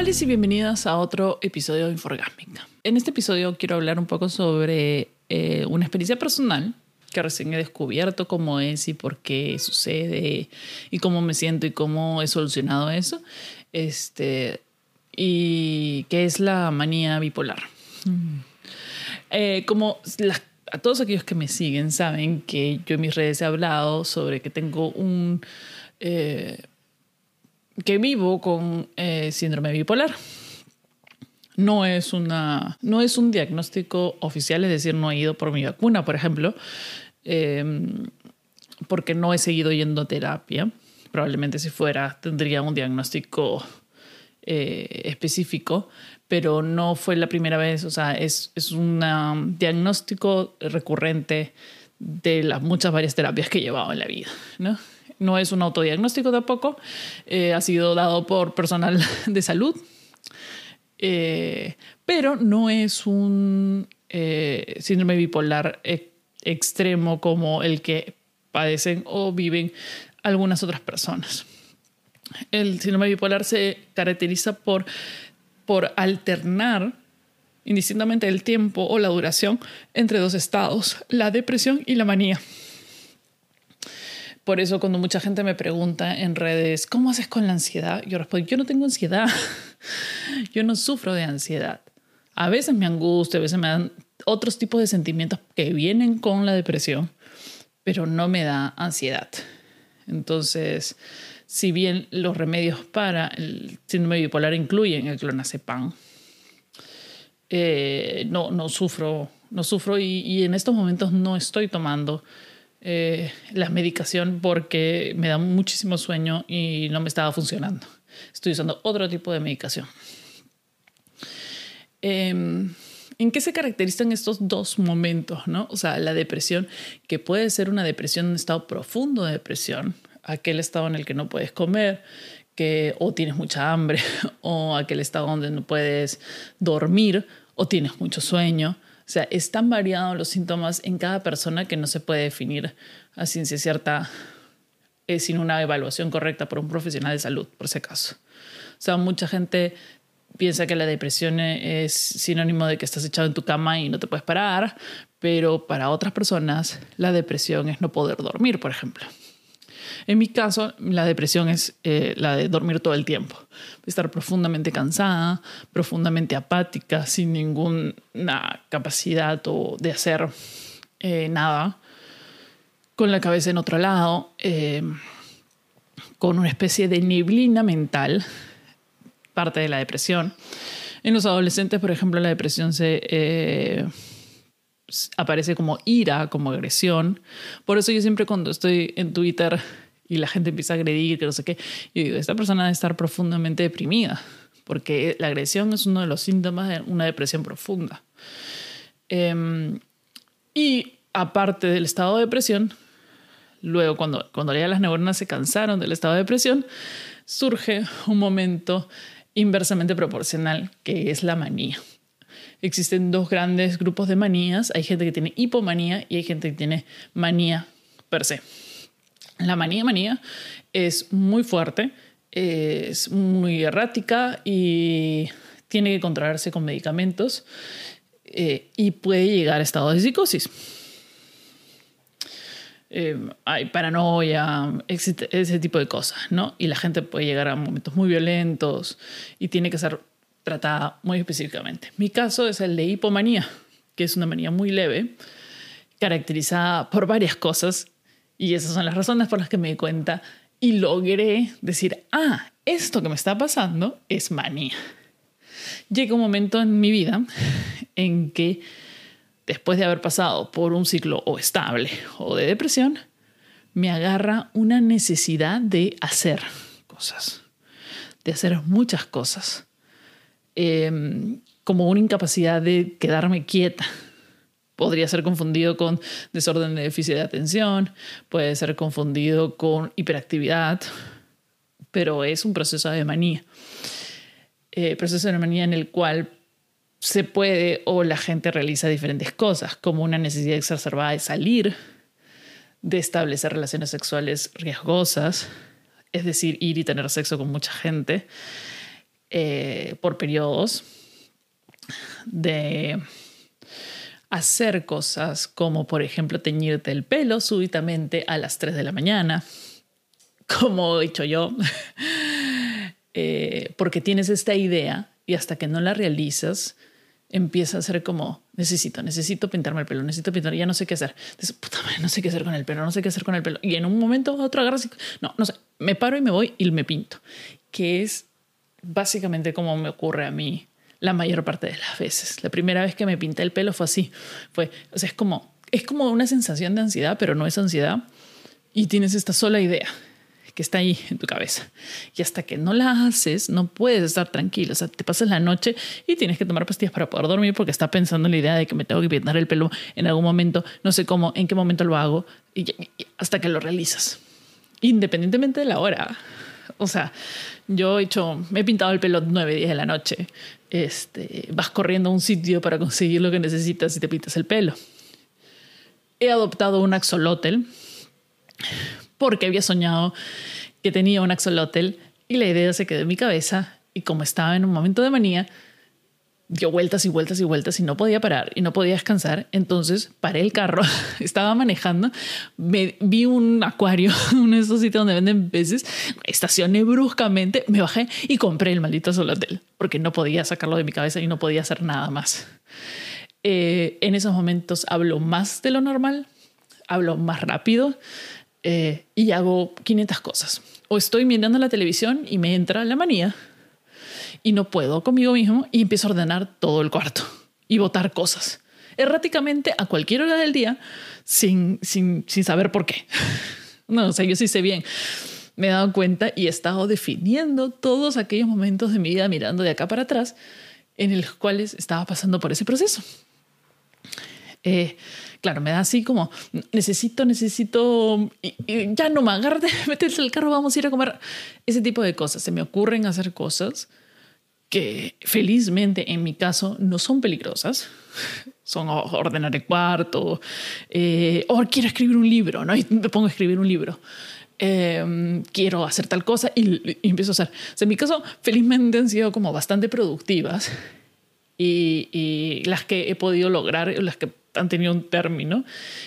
Hola y bienvenidas a otro episodio de Inforgásmica. En este episodio quiero hablar un poco sobre eh, una experiencia personal que recién he descubierto cómo es y por qué sucede y cómo me siento y cómo he solucionado eso. Este, y que es la manía bipolar. Mm. Eh, como a todos aquellos que me siguen saben que yo en mis redes he hablado sobre que tengo un... Eh, que vivo con eh, síndrome bipolar. No es, una, no es un diagnóstico oficial, es decir, no he ido por mi vacuna, por ejemplo, em, porque no he seguido yendo a terapia. Probablemente si fuera tendría un diagnóstico eh, específico, pero no fue la primera vez, o sea, es, es un diagnóstico recurrente de las muchas varias terapias que he llevado en la vida, ¿no? No es un autodiagnóstico tampoco, eh, ha sido dado por personal de salud, eh, pero no es un eh, síndrome bipolar extremo como el que padecen o viven algunas otras personas. El síndrome bipolar se caracteriza por, por alternar indistintamente el tiempo o la duración entre dos estados, la depresión y la manía. Por eso cuando mucha gente me pregunta en redes, ¿cómo haces con la ansiedad? Yo respondo, yo no tengo ansiedad, yo no sufro de ansiedad. A veces me angustia, a veces me dan otros tipos de sentimientos que vienen con la depresión, pero no me da ansiedad. Entonces, si bien los remedios para el síndrome bipolar incluyen el clonazepam, eh, no, no sufro, no sufro y en estos momentos no estoy tomando eh, la medicación porque me da muchísimo sueño y no me estaba funcionando. Estoy usando otro tipo de medicación. Em, ¿En qué se caracterizan estos dos momentos? ¿no? O sea, la depresión, que puede ser una depresión, un estado profundo de depresión, aquel estado en el que no puedes comer, que o tienes mucha hambre, o aquel estado donde no puedes dormir, o tienes mucho sueño o sea, están variados los síntomas en cada persona que no se puede definir a ciencia cierta eh, sin una evaluación correcta por un profesional de salud, por ese caso. O sea, mucha gente piensa que la depresión es sinónimo de que estás echado en tu cama y no te puedes parar, pero para otras personas la depresión es no poder dormir, por ejemplo. En mi caso, la depresión es eh, la de dormir todo el tiempo, estar profundamente cansada, profundamente apática, sin ninguna capacidad o de hacer eh, nada, con la cabeza en otro lado, eh, con una especie de neblina mental, parte de la depresión. En los adolescentes, por ejemplo, la depresión se aparece como ira, como agresión. Por eso yo siempre cuando estoy en Twitter y la gente empieza a agredir, que no sé qué. Y digo, esta persona debe estar profundamente deprimida, porque la agresión es uno de los síntomas de una depresión profunda. Em, y aparte del estado de depresión, luego cuando, cuando ya las neuronas se cansaron del estado de depresión, surge un momento inversamente proporcional, que es la manía. Existen dos grandes grupos de manías. Hay gente que tiene hipomanía y hay gente que tiene manía per se. La manía manía es muy fuerte, es muy errática y tiene que controlarse con medicamentos eh, y puede llegar a estado de psicosis. Eh, hay paranoia, ese tipo de cosas, ¿no? Y la gente puede llegar a momentos muy violentos y tiene que ser tratada muy específicamente. Mi caso es el de hipomanía, que es una manía muy leve, caracterizada por varias cosas y esas son las razones por las que me di cuenta y logré decir, ah, esto que me está pasando es manía. Llega un momento en mi vida en que después de haber pasado por un ciclo o estable o de depresión, me agarra una necesidad de hacer cosas, de hacer muchas cosas, em, como una incapacidad de quedarme quieta, podría ser confundido con desorden de déficit de atención, puede ser confundido con hiperactividad, pero es un proceso de manía. Eh, proceso de manía en el cual se puede o la gente realiza diferentes cosas, como una necesidad exacerbada de salir, de establecer relaciones sexuales riesgosas, es decir, ir y tener sexo con mucha gente, eh, por periodos de hacer cosas como, por ejemplo, teñirte el pelo súbitamente a las 3 de la mañana, como he dicho yo, eh, porque tienes esta idea y hasta que no la realizas, empieza a ser como, necesito, necesito pintarme el pelo, necesito pintar, ya no sé qué hacer. Entonces, no sé qué hacer con el pelo, no sé qué hacer con el pelo. Y en un momento otro agarras y, no, no sé, me paro y me voy y me pinto, que es básicamente como me ocurre a mí la mayor parte de las veces. La primera vez que me pinté el pelo fue así, fue, o sea, es como, es como una sensación de ansiedad, pero no es ansiedad y tienes esta sola idea que está ahí en tu cabeza. Y hasta que no la haces, no puedes estar tranquilo. O sea, te pasas la noche y tienes que tomar pastillas para poder dormir porque está pensando en la idea de que me tengo que pintar el pelo en algún momento, no sé cómo, en qué momento lo hago, y, hasta que lo realizas. Independientemente de la hora. O sea, yo he hecho, me he pintado el pelo nueve días de la noche. Este, vas corriendo a un sitio para conseguir lo que necesitas y te pintas el pelo. He adoptado un axolotl porque había soñado que tenía un axolotl y la idea se quedó en mi cabeza y como estaba en un momento de manía, dio vueltas y vueltas y vueltas y no podía parar y no podía descansar. Entonces paré el carro, estaba manejando, me vi un acuario, uno de esos sitios donde venden peces, estacioné bruscamente, me bajé y compré el maldito axolotl porque no podía sacarlo de mi cabeza y no podía hacer nada más. Eh, en esos momentos hablo más de lo normal, hablo más rápido, eh, y hago 500 cosas. O estoy mirando la televisión y me entra la manía y no puedo conmigo mismo y empiezo a ordenar todo el cuarto y botar cosas erráticamente a cualquier hora del día sin, sin, sin saber por qué. No, o sea, yo sí sé bien. Me he dado cuenta y he estado definiendo todos aquellos momentos de mi vida mirando de acá para atrás en los cuales estaba pasando por ese proceso. Eh, claro, me da así como, necesito, necesito, y, ya no me agarre, meterse el carro, vamos a ir a comer. Ese tipo de cosas. Se me ocurren hacer cosas que felizmente en mi caso no son peligrosas. Son ordenar el cuarto, eh, o quiero escribir un libro, ¿no? Y me pongo a escribir un libro. Em, quiero hacer tal cosa y, empiezo a hacer. en mi caso, felizmente han sido como bastante productivas y, y, las que he podido lograr, las que han tenido un término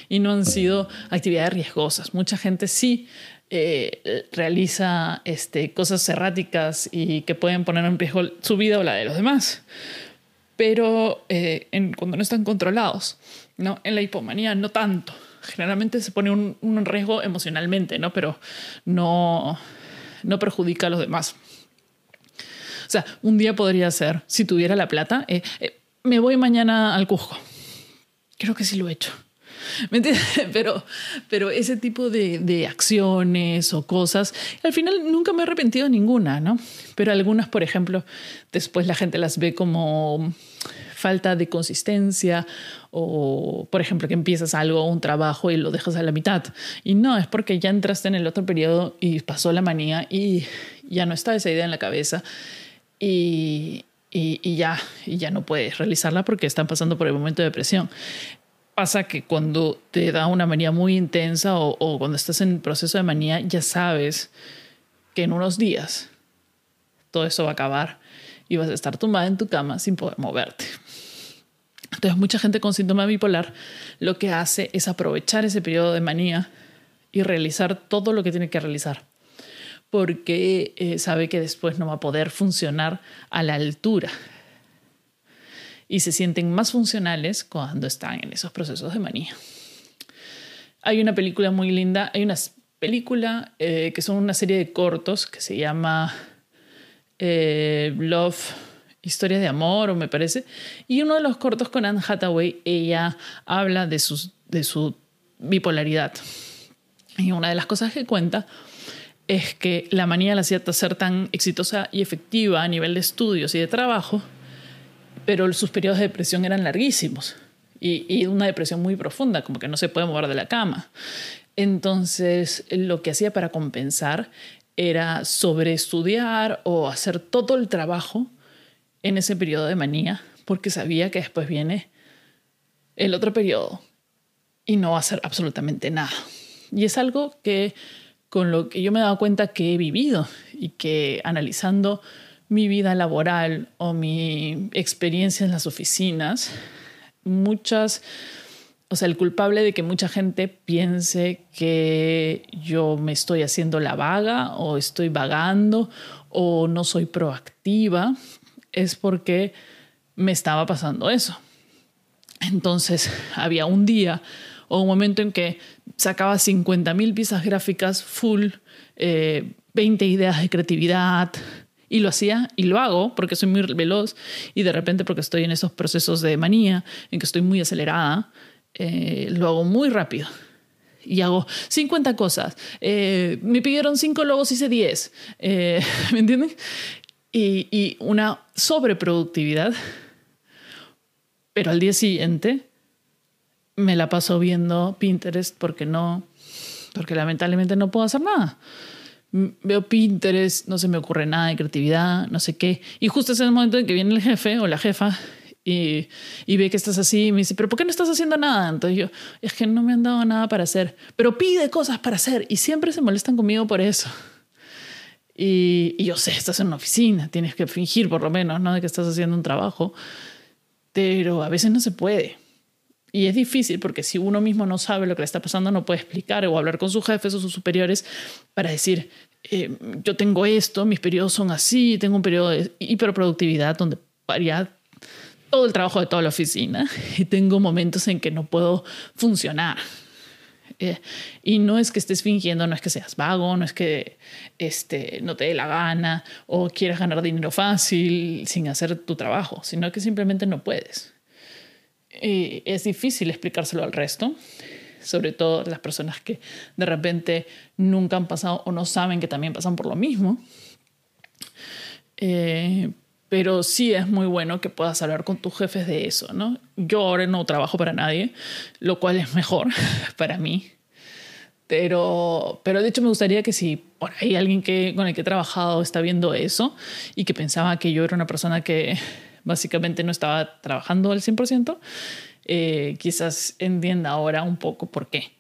y no han sido actividades riesgosas. Mucha gente sí eh, realiza este, cosas erráticas y que pueden poner en riesgo su vida o la de los demás, pero eh, en, cuando no están controlados, ¿no? En la hipomanía no tanto. Generalmente se pone un, un riesgo emocionalmente, ¿no? Pero no, no perjudica a los demás. O sea, un día podría ser, si tuviera la plata, eh, me voy mañana al Cusco Creo que sí lo he hecho. ¿Me Pero, pero ese tipo de, de, acciones o cosas, al final nunca me he arrepentido de ninguna, ¿no? Pero algunas, por ejemplo, después la gente las ve como falta de consistencia o, por ejemplo, que empiezas algo, un trabajo y lo dejas a la mitad. Y no, es porque ya entraste en el otro periodo y pasó la manía y ya no está esa idea en la cabeza y, y, ya, ya no puedes realizarla porque están pasando por el momento de depresión. Pasa que cuando te da una manía muy intensa o, cuando estás en proceso de manía, ya sabes que en unos días todo eso va a acabar y vas a estar tumbada en tu cama sin poder moverte. Entonces, mucha gente con síndrome bipolar lo que hace es aprovechar ese periodo de manía y realizar todo lo que tiene que realizar porque eh, sabe que después no va a poder funcionar a la altura. Y se sienten más funcionales cuando están en esos procesos de manía. Hay una película muy linda, hay una película eh, que son una serie de cortos que se llama eh, Love, Historia de Amor, o me parece. Y uno de los cortos con Anne Hathaway, ella habla de, de su bipolaridad. Y una de las cosas que cuenta es que la manía la hacía ser tan exitosa y efectiva a nivel de estudios y de trabajo, pero sus periodos de depresión eran larguísimos y, y una depresión muy profunda, como que no se puede mover de la cama. Entonces, lo que hacía para compensar era sobreestudiar o hacer todo el trabajo en ese periodo de manía, porque sabía que después viene el otro periodo y no va a hacer absolutamente nada. Y es algo que con lo que yo me he dado cuenta que he vivido y que analizando mi vida laboral o mi experiencia en las oficinas, muchas, o sea, el culpable de que mucha gente piense que yo me estoy haciendo la vaga o estoy vagando o no soy proactiva, es porque me estaba pasando eso. Entonces, había un día o un momento en que sacaba 50.000 piezas gráficas full, 20 eh, ideas de creatividad, y lo hacía y lo hago porque soy muy veloz y de repente porque estoy en esos procesos de manía, en que estoy muy acelerada, eh, lo hago muy rápido. Y hago 50 cosas. Eh, me pidieron 5 logos, hice 10. ¿Me entienden? Y una sobreproductividad. Pero al día siguiente me la paso viendo Pinterest porque no, porque lamentablemente no puedo hacer nada. Veo Pinterest, no se me ocurre nada de creatividad, no sé qué. Y justo es el momento en que viene el jefe o la jefa y, y, ve que estás así y me dice, pero ¿por qué no estás haciendo nada? Entonces yo, es que no me han dado nada para hacer, pero pide cosas para hacer y siempre se molestan conmigo por eso. Y, y yo sé, estás en una oficina, tienes que fingir por lo menos, ¿no? De que estás haciendo un trabajo, pero a veces no se puede. Y es difícil porque si uno mismo no sabe lo que le está pasando, no puede explicar o hablar con sus jefes o sus superiores para decir, eh, yo tengo esto, mis periodos son así, tengo un periodo de hiperproductividad donde varía todo el trabajo de toda la oficina y tengo momentos en que no puedo funcionar. Eh, y no es que estés fingiendo, no es que seas vago, no es que este, no te dé la gana o quieras ganar dinero fácil sin hacer tu trabajo, sino que simplemente no puedes es difícil explicárselo al resto, sobre todo las personas que de repente nunca han pasado o no saben que también pasan por lo mismo. Eh, pero sí es muy bueno que puedas hablar con tus jefes de eso, ¿no? Yo ahora no trabajo para nadie, lo cual es mejor para mí. Pero, pero de hecho me gustaría que si por ahí alguien que, con el que he trabajado está viendo eso y que pensaba que yo era una persona que básicamente no estaba trabajando al 100%, eh, quizás entienda ahora un poco por qué.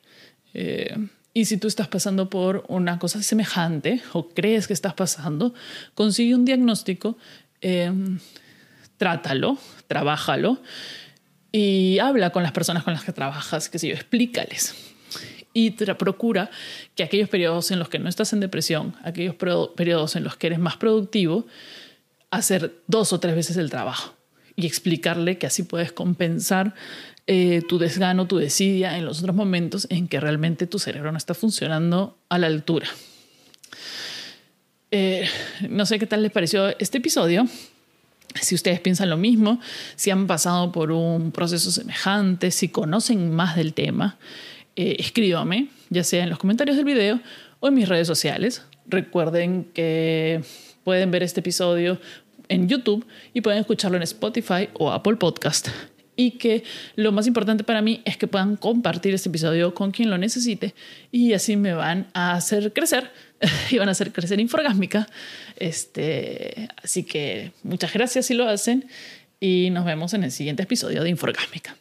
Eh, y si tú estás pasando por una cosa semejante o crees que estás pasando, consigue un diagnóstico, eh, trátalo, trabájalo y habla con las personas con las que trabajas, que sé yo, explícales. Y procura que aquellos periodos en los que no estás en depresión, aquellos periodos en los que eres más productivo, hacer dos o tres veces el trabajo y explicarle que así puedes compensar eh, tu desgano, tu desidia en los otros momentos en que realmente tu cerebro no está funcionando a la altura. Eh, no sé qué tal les pareció este episodio. Si ustedes piensan lo mismo, si han pasado por un proceso semejante, si conocen más del tema, eh, escríbame, ya sea en los comentarios del video o en mis redes sociales. Recuerden que pueden ver este episodio en YouTube y pueden escucharlo en Spotify o Apple Podcast. Y que lo más importante para mí es que puedan compartir este episodio con quien lo necesite y así me van a hacer crecer y van a hacer crecer Inforgásmica. Este, así que muchas gracias si lo hacen y nos vemos en el siguiente episodio de Inforgásmica.